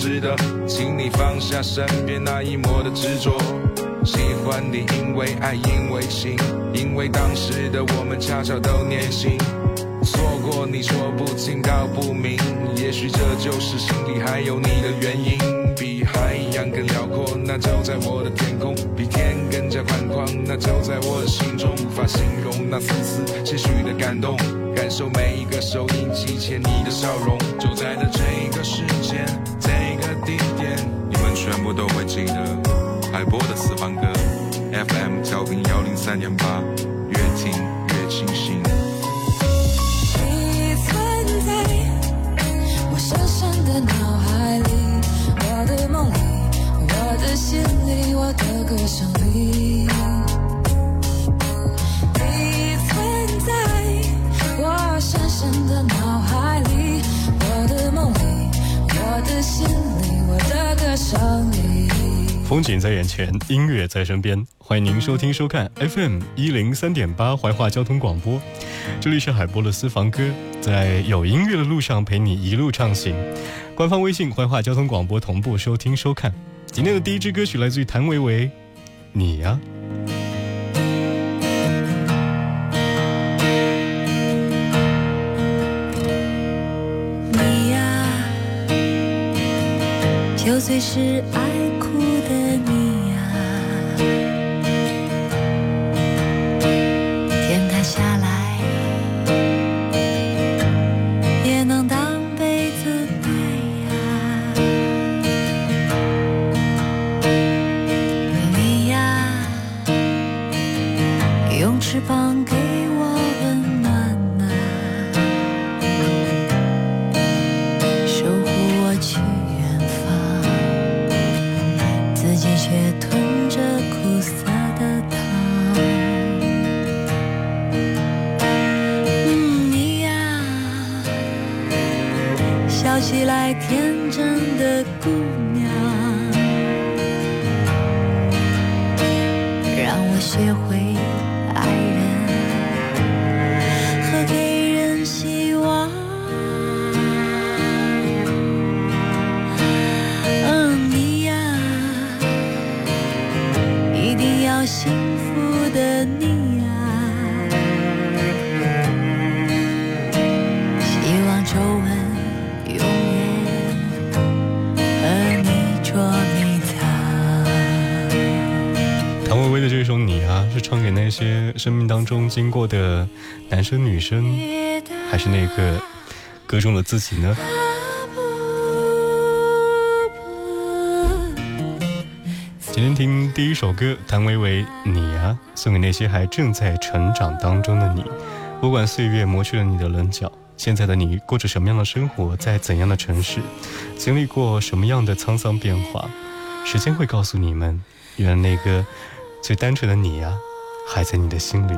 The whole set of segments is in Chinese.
值得，请你放下身边那一抹的执着。喜欢你，因为爱，因为情，因为当时的我们恰巧都年轻。错过你说不清道不明，也许这就是心里还有你的原因。比海洋更辽阔，那就在我的天空；比天更加宽广，那就在我的心中。无法形容那丝丝些许的感动，感受每一个收音机前你的笑容。就在的这个时间，我都会记得。海波的私房歌，FM 调频幺零三点八，景在眼前，音乐在身边。欢迎您收听收看 FM 一零三点八怀化交通广播，这里是海波的私房歌，在有音乐的路上陪你一路畅行。官方微信怀化交通广播同步收听收看。今天的第一支歌曲来自于谭维维，《你呀》。你呀，就最是爱笑起来天真的姑娘，让我学会爱人和给人希望。嗯，你呀，一定要幸是唱给那些生命当中经过的男生女生，还是那个歌中的自己呢？今天听第一首歌，谭维维《你啊》，送给那些还正在成长当中的你。不管岁月磨去了你的棱角，现在的你过着什么样的生活，在怎样的城市，经历过什么样的沧桑变化，时间会告诉你们，原来那个最单纯的你呀、还在你的心里。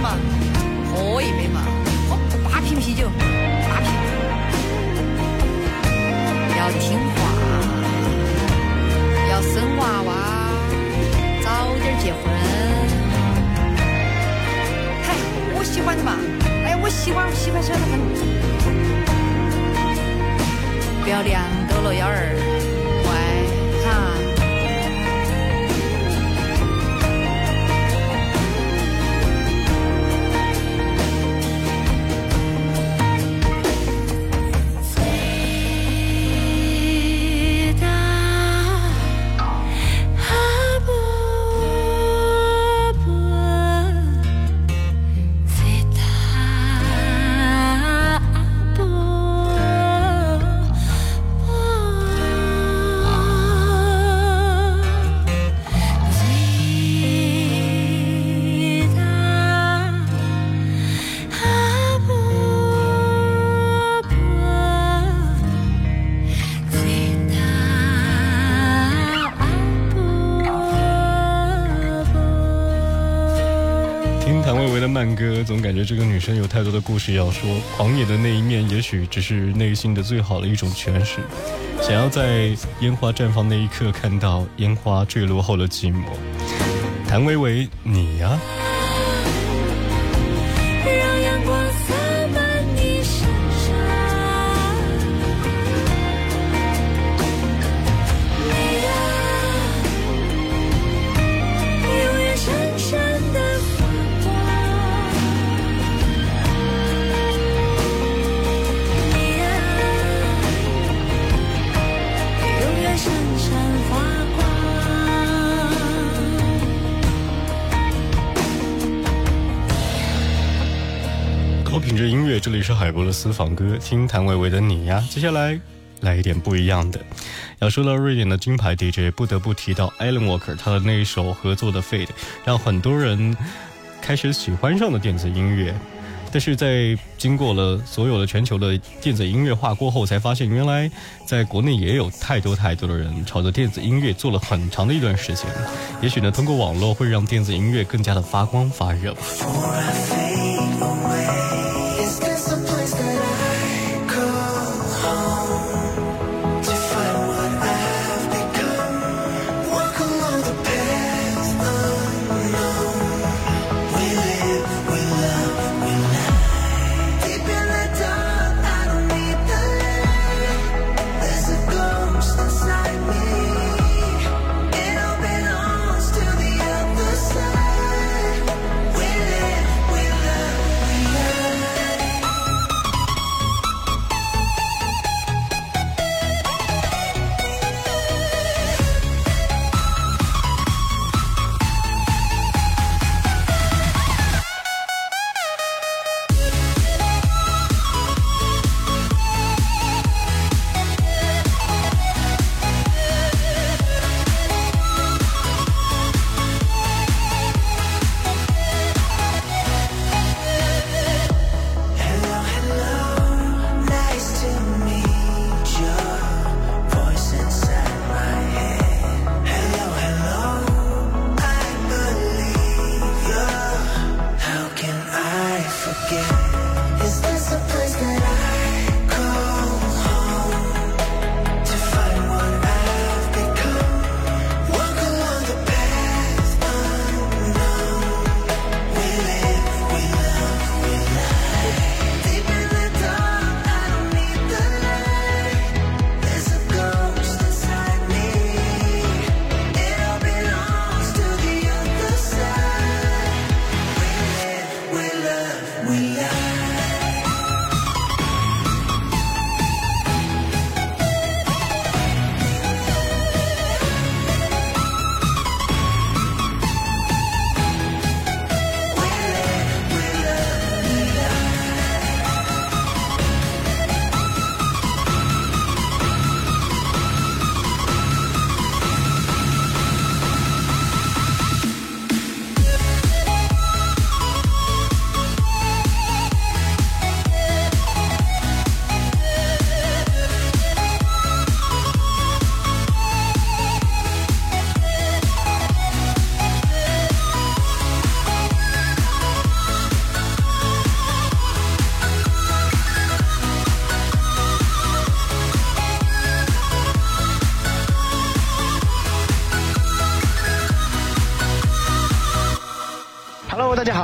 嘛喝一杯嘛喝八瓶啤酒八瓶要听话要生娃娃早点结婚。嗨我喜欢的嘛哎我喜欢喜欢喜欢的很不要凉到了幺儿总感觉这个女生有太多的故事要说，狂野的那一面也许只是内心的最好的一种诠释。想要在烟花绽放那一刻看到烟花坠落后的寂寞。谭维维，你呀。质音乐，这里是海波的私房歌，听谭维维的你呀。接下来来一点不一样的。要说到瑞典的金牌 DJ，不得不提到 Alan Walker，他的那一首合作的《Fade》，让很多人开始喜欢上了电子音乐。但是在经过了所有的全球的电子音乐化过后，才发现原来在国内也有太多太多的人朝着电子音乐做了很长的一段时间。也许呢，通过网络会让电子音乐更加的发光发热。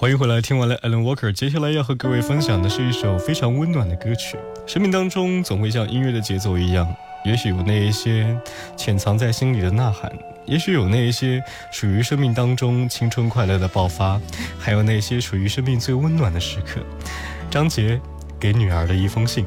欢迎回来，听完了 Alan Walker，接下来要和各位分享的是一首非常温暖的歌曲。生命当中总会像音乐的节奏一样，也许有那一些潜藏在心里的呐喊，也许有那一些属于生命当中青春快乐的爆发，还有那些属于生命最温暖的时刻。张杰给女儿的一封信。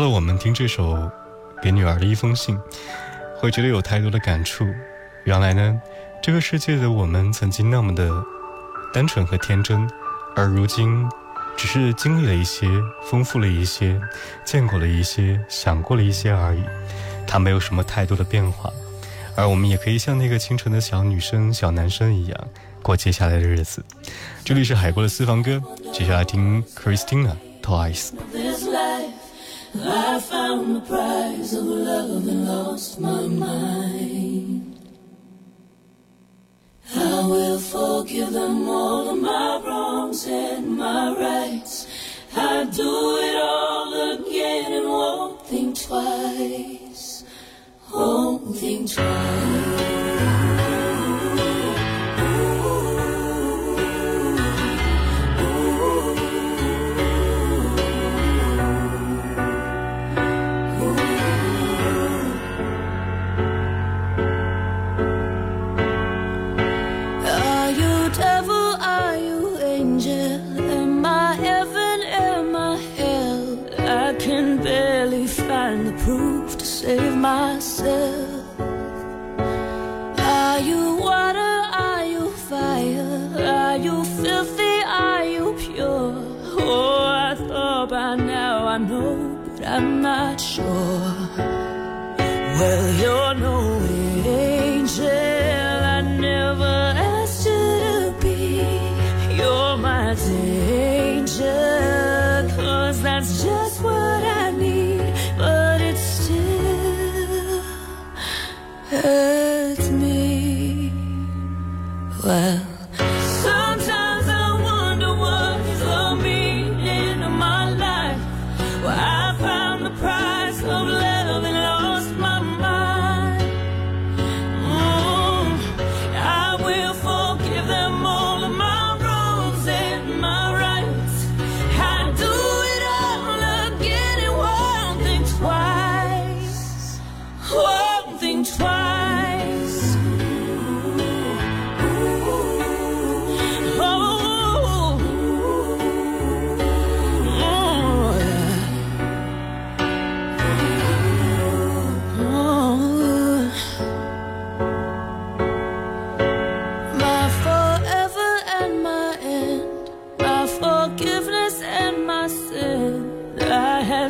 香。长大了，我们听这首。给女儿的一封信，会觉得有太多的感触。原来呢，这个世界的我们曾经那么的单纯和天真，而如今只是经历了一些，丰富了一些，见过了一些，想过了一些而已。它没有什么太多的变化，而我们也可以像那个清纯的小女生、小男生一样过接下来的日子。这里是海波的私房歌，接下来听 Christina Twice。I found the prize of love and lost my mind. I will forgive them all of my wrongs and my rights. I do it all again and won't think twice. Won't think twice. The proof to save myself.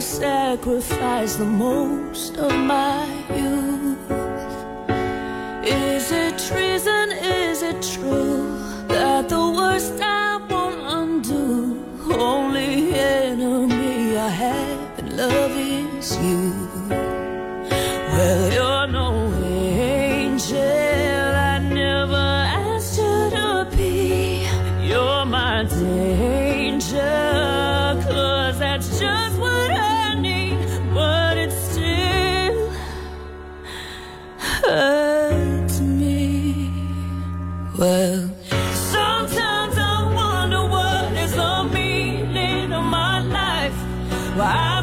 Sacrificed the most of my youth. Wow.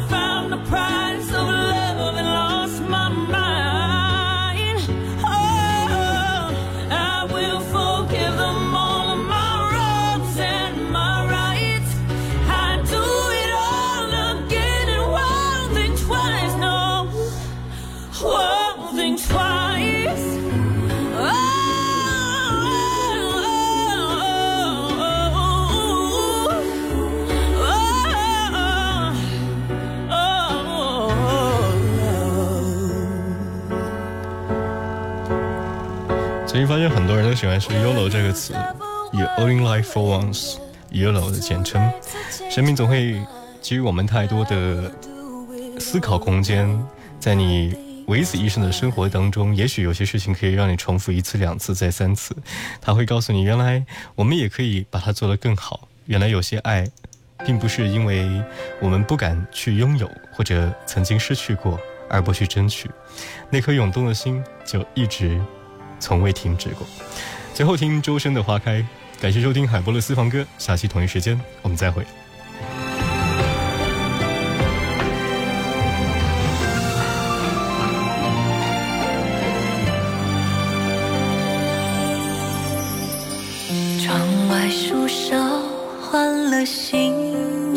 发现很多人都喜欢说 “YOLO” 这个词，You only live for once，YOLO 的简称。生命总会给予我们太多的思考空间，在你唯此一生的生活当中，也许有些事情可以让你重复一次、两次、再三次。他会告诉你，原来我们也可以把它做得更好。原来有些爱，并不是因为我们不敢去拥有，或者曾经失去过而不去争取，那颗涌动的心就一直。从未停止过。最后听周深的《花开》，感谢收听海波的私房歌，下期同一时间我们再会。窗外树梢换了新